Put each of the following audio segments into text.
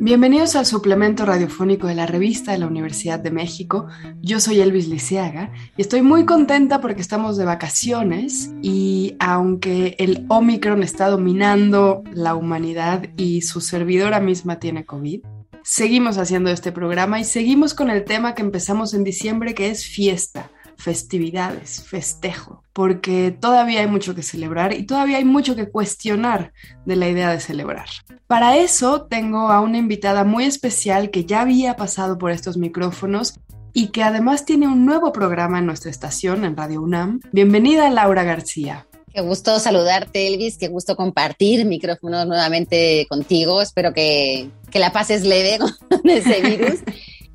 Bienvenidos al suplemento radiofónico de la revista de la Universidad de México. Yo soy Elvis Liceaga y estoy muy contenta porque estamos de vacaciones y aunque el Omicron está dominando la humanidad y su servidora misma tiene COVID, seguimos haciendo este programa y seguimos con el tema que empezamos en diciembre que es fiesta festividades, festejo, porque todavía hay mucho que celebrar y todavía hay mucho que cuestionar de la idea de celebrar. Para eso tengo a una invitada muy especial que ya había pasado por estos micrófonos y que además tiene un nuevo programa en nuestra estación, en Radio UNAM. Bienvenida Laura García. Qué gusto saludarte, Elvis. Qué gusto compartir micrófonos nuevamente contigo. Espero que, que la pases leve con ese virus.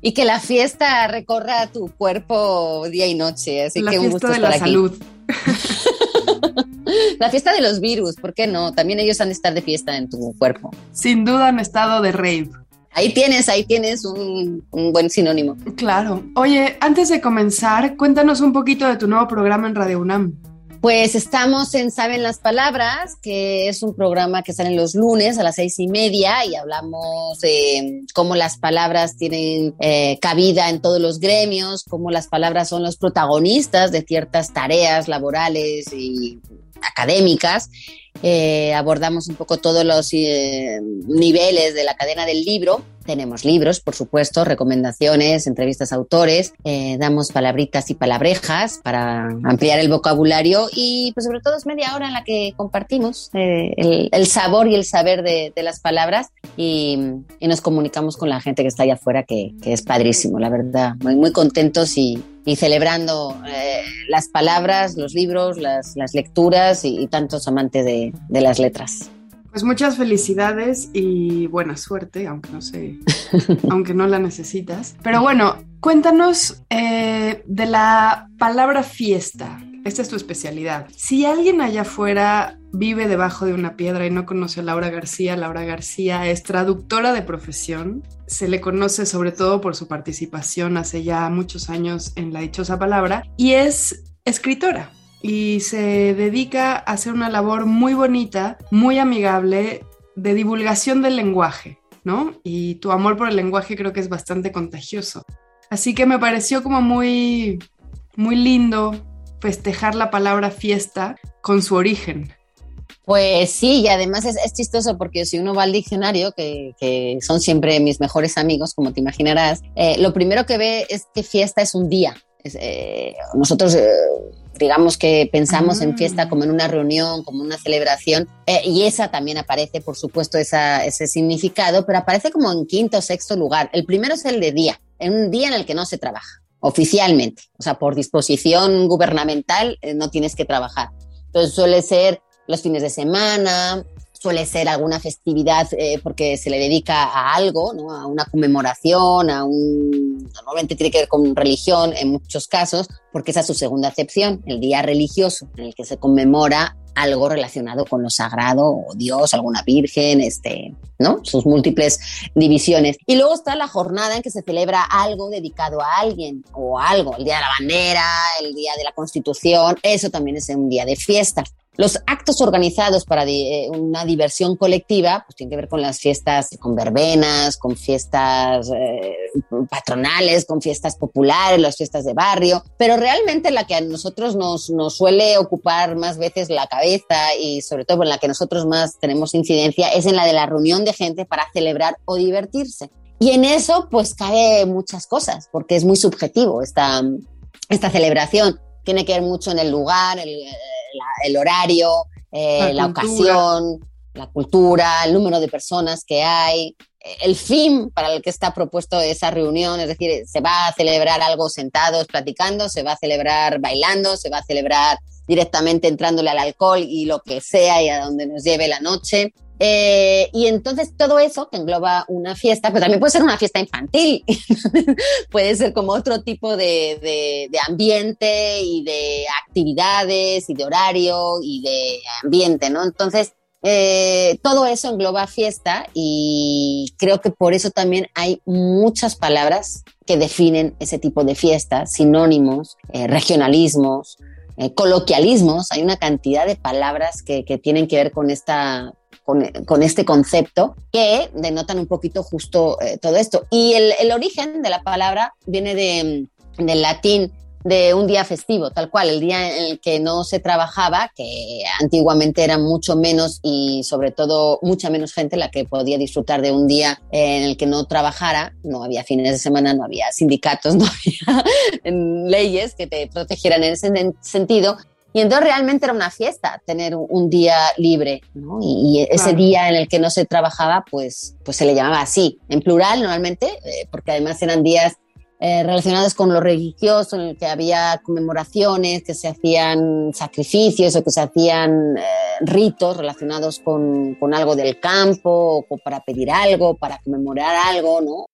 Y que la fiesta recorra tu cuerpo día y noche. Así la que un gusto de la salud. la fiesta de los virus, ¿por qué no? También ellos han de estar de fiesta en tu cuerpo. Sin duda han estado de rave. Ahí tienes, ahí tienes un, un, buen sinónimo. Claro. Oye, antes de comenzar, cuéntanos un poquito de tu nuevo programa en Radio UNAM. Pues estamos en Saben las Palabras, que es un programa que sale los lunes a las seis y media y hablamos de cómo las palabras tienen eh, cabida en todos los gremios, cómo las palabras son los protagonistas de ciertas tareas laborales y académicas eh, abordamos un poco todos los eh, niveles de la cadena del libro. Tenemos libros, por supuesto, recomendaciones, entrevistas a autores, eh, damos palabritas y palabrejas para ampliar el vocabulario y pues sobre todo es media hora en la que compartimos el, el, sabor y el saber de, de las palabras y, y, nos comunicamos con la gente que está allá afuera, que, es padrísimo, la verdad. Muy, contentos y, celebrando eh, las palabras, los libros, las, lecturas y, tantos amantes de, las letras. Pues muchas felicidades y buena suerte, aunque no sé, aunque no la necesitas. Pero bueno, cuéntanos eh, de la palabra fiesta. Esta es tu especialidad. Si alguien allá afuera vive debajo de una piedra y no conoce a Laura García, Laura García es traductora de profesión. Se le conoce sobre todo por su participación hace ya muchos años en La Dichosa Palabra y es escritora y se dedica a hacer una labor muy bonita, muy amigable de divulgación del lenguaje, ¿no? Y tu amor por el lenguaje creo que es bastante contagioso. Así que me pareció como muy, muy lindo festejar la palabra fiesta con su origen. Pues sí, y además es, es, chistoso porque si uno va al diccionario, que, son siempre mis mejores amigos, como te imaginarás, eh, lo primero que ve es que fiesta es un día. Eh, nosotros, eh, digamos que pensamos ah. en fiesta como en una reunión, como una celebración, eh, y esa también aparece, por supuesto, esa, ese significado, pero aparece como en quinto o sexto lugar. El primero es el de día, en un día en el que no se trabaja oficialmente, o sea, por disposición gubernamental eh, no tienes que trabajar. Entonces suele ser los fines de semana, suele ser alguna festividad eh, porque se le dedica a algo, ¿no? a una conmemoración, a un... Normalmente tiene que ver con religión en muchos casos, porque esa es su segunda acepción, el día religioso, en el que se conmemora algo relacionado con lo sagrado, o Dios, alguna virgen, este, ¿no? Sus múltiples divisiones. Y luego está la jornada en que se celebra algo dedicado a alguien o algo, el día de la bandera, el día de la Constitución, eso también es un día de fiesta. Los actos organizados para di una diversión colectiva, pues tienen que ver con las fiestas, con verbenas, con fiestas eh, patronales, con fiestas populares, las fiestas de barrio, pero realmente la que a nosotros nos, nos suele ocupar más veces la cabeza y sobre todo en la que nosotros más tenemos incidencia es en la de la reunión de gente para celebrar o divertirse. Y en eso pues cae muchas cosas, porque es muy subjetivo esta, esta celebración. Tiene que ver mucho en el lugar, el, el horario, eh, la, la ocasión, la cultura, el número de personas que hay, el fin para el que está propuesto esa reunión, es decir, se va a celebrar algo sentados platicando, se va a celebrar bailando, se va a celebrar directamente entrándole al alcohol y lo que sea y a donde nos lleve la noche. Eh, y entonces todo eso que engloba una fiesta, pero también puede ser una fiesta infantil, puede ser como otro tipo de, de, ambiente y de actividad actividades y de horario y de ambiente, ¿no? Entonces, eh, todo eso engloba fiesta y creo que por eso también hay muchas palabras que definen ese tipo de fiesta, sinónimos, eh, regionalismos, eh, coloquialismos, hay una cantidad de palabras que, tienen que ver con esta con, este concepto que denotan un poquito justo todo esto. Y el, origen de la palabra viene de, del latín de un día festivo, tal cual, el día en el que no se trabajaba, que antiguamente era mucho menos y sobre todo mucha menos gente la que podía disfrutar de un día en el que no trabajara, no había fines de semana, no había sindicatos, no había leyes que te protegieran en ese sentido. Y entonces realmente era una fiesta tener un día libre, ¿no? Y, ese día en el que no se trabajaba, pues, pues se le llamaba así, en plural normalmente, eh, porque además eran días eh, relacionadas con lo religioso, en el que había conmemoraciones, que se hacían sacrificios o que se hacían eh, ritos relacionados con, con, algo del campo, o para pedir algo, para conmemorar algo, ¿no?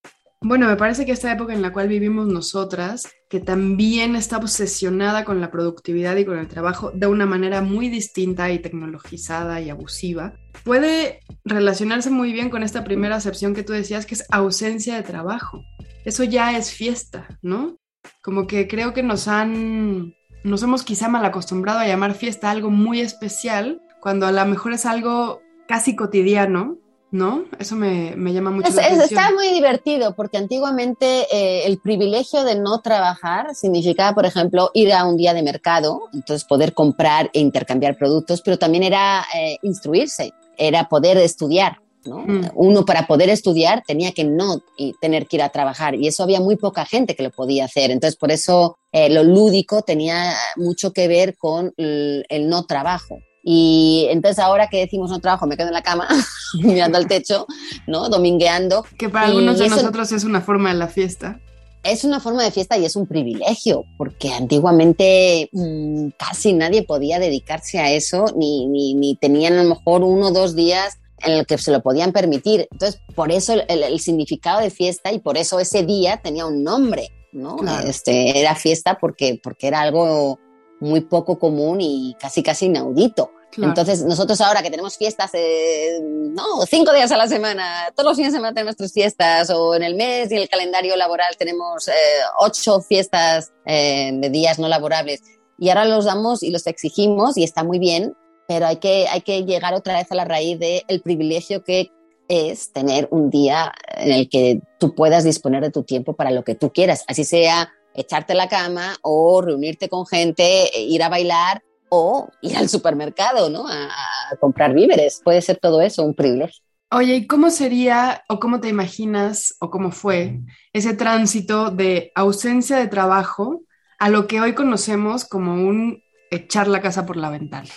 Bueno, me parece que esta época en la cual vivimos nosotras, que también está obsesionada con la productividad y con el trabajo de una manera muy distinta y tecnologizada y abusiva, puede relacionarse muy bien con esta primera acepción que tú decías, que es ausencia de trabajo eso ya es fiesta, ¿no? Como que creo que nos han, nos hemos quizá mal acostumbrado a llamar fiesta algo muy especial, cuando a lo mejor es algo casi cotidiano, ¿no? Eso me, llama mucho la atención. Está muy divertido porque antiguamente eh, el privilegio de no trabajar significaba, por ejemplo, ir a un día de mercado, entonces poder comprar e intercambiar productos, pero también era eh, instruirse, era poder estudiar. Mm. Uno para poder estudiar tenía que no tener que ir a trabajar y eso había muy poca gente que lo podía hacer. Entonces, por eso eh, lo lúdico tenía mucho que ver con el, no trabajo. Y entonces ahora que decimos no trabajo, me quedo en la cama mirando al techo, ¿no? Domingueando. Que para algunos de nosotros es una forma de la fiesta. Es una forma de fiesta y es un privilegio, porque antiguamente mm, casi nadie podía dedicarse a eso, ni, ni, ni tenían a lo mejor uno o dos días en el que se lo podían permitir. Entonces, por eso el, significado de fiesta y por eso ese día tenía un nombre, ¿no? Este, era fiesta porque, porque era algo muy poco común y casi casi inaudito. Entonces, nosotros ahora que tenemos fiestas, eh, no, cinco días a la semana, todos los fines de semana tenemos tres fiestas, o en el mes y en el calendario laboral tenemos eh, ocho fiestas eh, de días no laborables, y ahora los damos y los exigimos, y está muy bien, pero hay que, hay que llegar otra vez a la raíz del el privilegio que es tener un día en el que tú puedas disponer de tu tiempo para lo que tú quieras, así sea echarte la cama o reunirte con gente, e ir a bailar o ir al supermercado, ¿no? A, a comprar víveres. Puede ser todo eso un privilegio. Oye, ¿y cómo sería o cómo te imaginas o cómo fue ese tránsito de ausencia de trabajo a lo que hoy conocemos como un echar la casa por la ventana?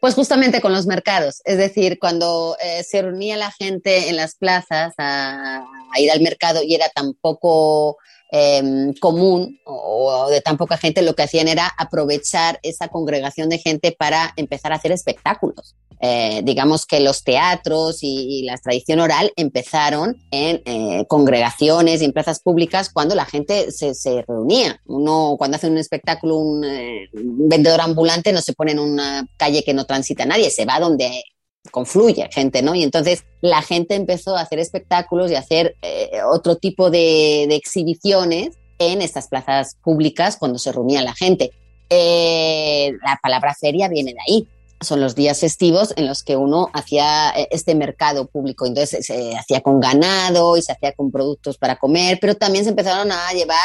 Pues justamente con los mercados, es decir, cuando eh, se reunía la gente en las plazas a, ir al mercado y era tan poco em, común o, de tan poca gente, lo que hacían era aprovechar esa congregación de gente para empezar a hacer espectáculos. Eh, digamos que los teatros y, la tradición oral empezaron en eh, congregaciones y en plazas públicas cuando la gente se, se reunía. Uno, cuando hace un espectáculo, un, eh, vendedor ambulante no se pone en una calle que no transita nadie, se va donde confluye gente, ¿no? Y entonces la gente empezó a hacer espectáculos y a hacer otro tipo de, exhibiciones en estas plazas públicas cuando se reunía la gente. la palabra feria viene de ahí son los días festivos en los que uno hacía eh, este mercado público. Entonces se hacía con ganado y se hacía con productos para comer, pero también se empezaron a llevar,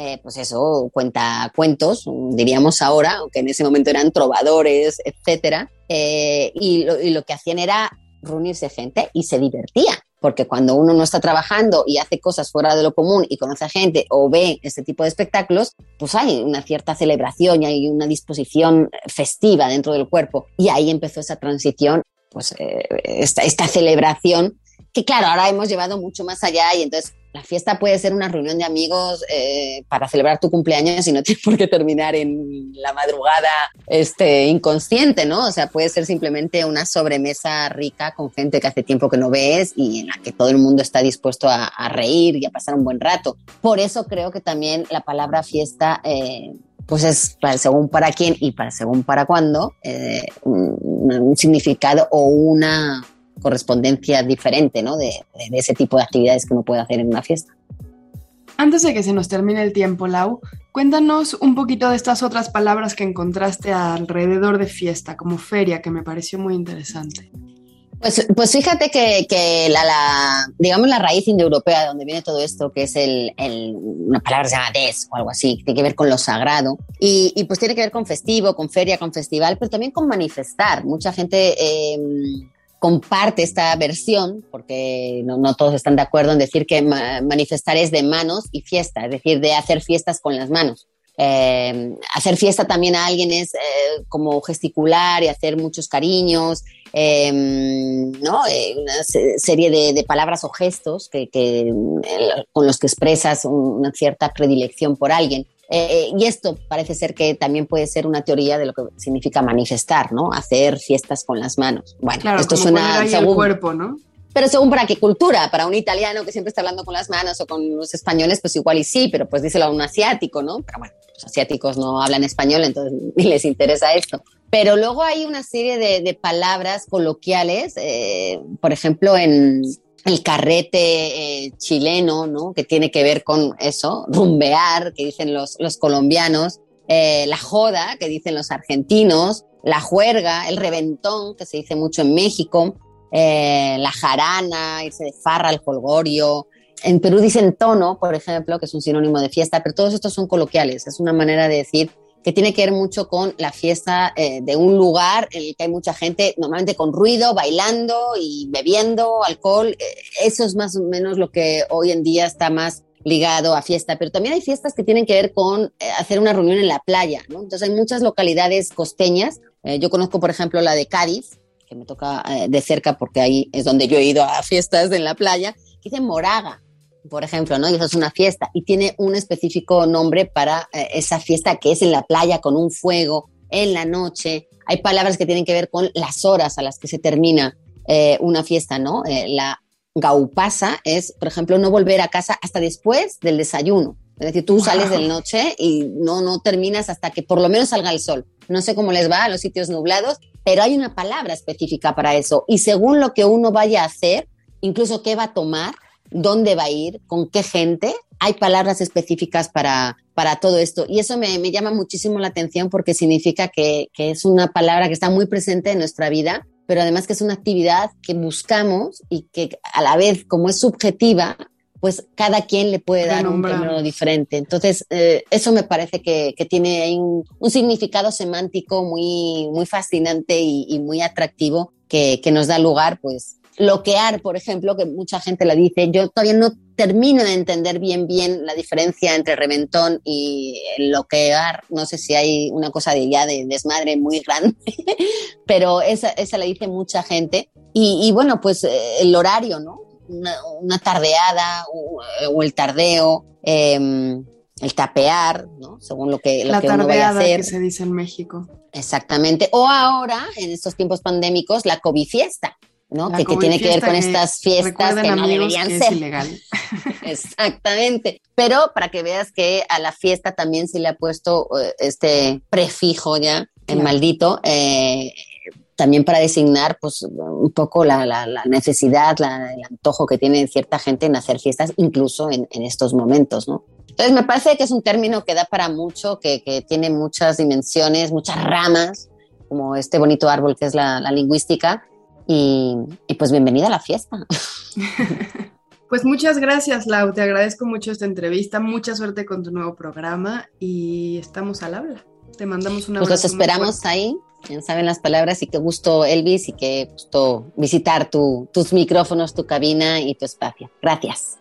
eh, pues eso, cuenta cuentos, diríamos ahora, aunque en ese momento eran trovadores, etcétera. Eh, y, y lo que hacían era reunirse gente y se divertía porque cuando uno no está trabajando y hace cosas fuera de lo común y conoce a gente o ve este tipo de espectáculos, pues hay una cierta celebración y hay una disposición festiva dentro del cuerpo. Y ahí empezó esa transición, pues eh, esta, esta celebración que claro, ahora hemos llevado mucho más allá y entonces la fiesta puede ser una reunión de amigos eh, para celebrar tu cumpleaños y no tiene por qué terminar en la madrugada este, inconsciente, ¿no? O sea, puede ser simplemente una sobremesa rica con gente que hace tiempo que no ves y en la que todo el mundo está dispuesto a, reír y a pasar un buen rato. Por eso creo que también la palabra fiesta... Eh, pues es para, según para quién y para según para cuándo eh, un, significado o una correspondencia diferente ¿no? de, de, ese tipo de actividades que uno puede hacer en una fiesta. Antes de que se nos termine el tiempo, Lau, cuéntanos un poquito de estas otras palabras que encontraste alrededor de fiesta, como feria, que me pareció muy interesante. Pues, pues fíjate que, la, digamos, la raíz indoeuropea de donde viene todo esto, que es el, una palabra que se llama des o algo así, tiene que ver con lo sagrado, y, y, pues tiene que ver con festivo, con feria, con festival, pero también con manifestar. Mucha gente em, comparte esta versión, porque no, todos están de acuerdo en decir que manifestar es de manos y fiesta, es decir, de hacer fiestas con las manos. Eh, hacer fiesta también a alguien es eh, como gesticular y hacer muchos cariños, eh, ¿no? una serie de, palabras o gestos que, con los que expresas una cierta predilección por alguien. Y esto parece ser que también puede ser una teoría de lo que significa manifestar, ¿no? Hacer fiestas con las manos. Bueno, claro, esto suena según, el cuerpo, ¿no? Pero según para qué cultura, para un italiano que siempre está hablando con las manos o con los españoles, pues igual y sí, pero pues díselo a un asiático, ¿no? Pero bueno, los asiáticos no hablan español, entonces ni les interesa esto. Pero luego hay una serie de, palabras coloquiales, eh, por ejemplo, en el carrete eh, chileno, ¿no? Que tiene que ver con eso, rumbear, que dicen los, los colombianos, eh, la joda, que dicen los argentinos, la juerga, el reventón, que se dice mucho en México, la jarana, irse de farra, el colgorio, en Perú dicen tono, por ejemplo, que es un sinónimo de fiesta, pero todos estos son coloquiales, es una manera de decir que tiene que ver mucho con la fiesta eh, de un lugar en el que hay mucha gente, normalmente con ruido, bailando y bebiendo alcohol. Eh, eso es más o menos lo que hoy en día está más ligado a fiesta, pero también hay fiestas que tienen que ver con eh, hacer una reunión en la playa. Entonces hay muchas localidades costeñas, yo conozco por ejemplo la de Cádiz, que me toca de cerca porque ahí es donde yo he ido a fiestas en la playa, que dicen Moraga, por ejemplo, ¿no? Y eso es una fiesta y tiene un específico nombre para eh, esa fiesta que es en la playa con un fuego, en la noche. Hay palabras que tienen que ver con las horas a las que se termina eh, una fiesta, ¿no? Eh, la gaupasa es, por ejemplo, no volver a casa hasta después del desayuno. Es decir, tú sales de noche y no, no terminas hasta que por lo menos salga el sol. No sé cómo les va a los sitios nublados, pero hay una palabra específica para eso. Y según lo que uno vaya a hacer, incluso qué va a tomar, dónde va a ir, con qué gente. Hay palabras específicas para, para todo esto. Y eso me, me llama muchísimo la atención porque significa que, que, es una palabra que está muy presente en nuestra vida, pero además que es una actividad que buscamos y que a la vez, como es subjetiva, pues cada quien le puede dar un término diferente. Entonces, eh, eso me parece que, que tiene un, un, significado semántico muy, muy fascinante y, y muy atractivo que, que, nos da lugar, pues, loquear, por ejemplo, que mucha gente la dice, yo todavía no termino de entender bien bien la diferencia entre reventón y el loquear. No sé si hay una cosa de ya de desmadre muy grande, pero esa, esa la dice mucha gente. Y, bueno, pues eh, el horario, ¿no? Una, tardeada o, el tardeo, em, el tapear, ¿no? Según lo que, lo la que uno vaya a hacer. que se dice en México. Exactamente. O ahora, en estos tiempos pandémicos, la COVID fiesta. ¿No? Que, tiene que ver con estas fiestas que no deberían ser. ilegal. Exactamente. Pero para que veas que a la fiesta también se le ha puesto eh, este prefijo ya, en maldito, eh, también para designar pues un poco la, la, necesidad, el antojo que tiene cierta gente en hacer fiestas, incluso en, en, estos momentos, ¿no? Entonces me parece que es un término que da para mucho, que, que tiene muchas dimensiones, muchas ramas, como este bonito árbol que es la, la lingüística, y, pues bienvenida a la fiesta. Pues muchas gracias, Lau. Te agradezco mucho esta entrevista. Mucha suerte con tu nuevo programa y estamos al habla. Te mandamos una Pues los esperamos ahí. Ya saben las palabras y qué gusto, Elvis, y qué gusto visitar tu, tus micrófonos, tu cabina y tu espacio. Gracias.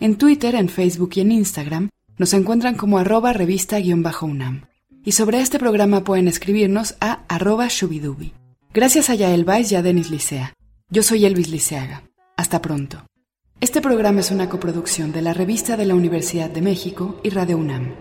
En Twitter, en Facebook y en Instagram nos encuentran como arroba revista-unam. Y sobre este programa pueden escribirnos a arroba shubidubi. Gracias a Yael Weiss y a Denis Licea. Yo soy Elvis Liceaga. Hasta pronto. Este programa es una coproducción de la Revista de la Universidad de México y Radio UNAM.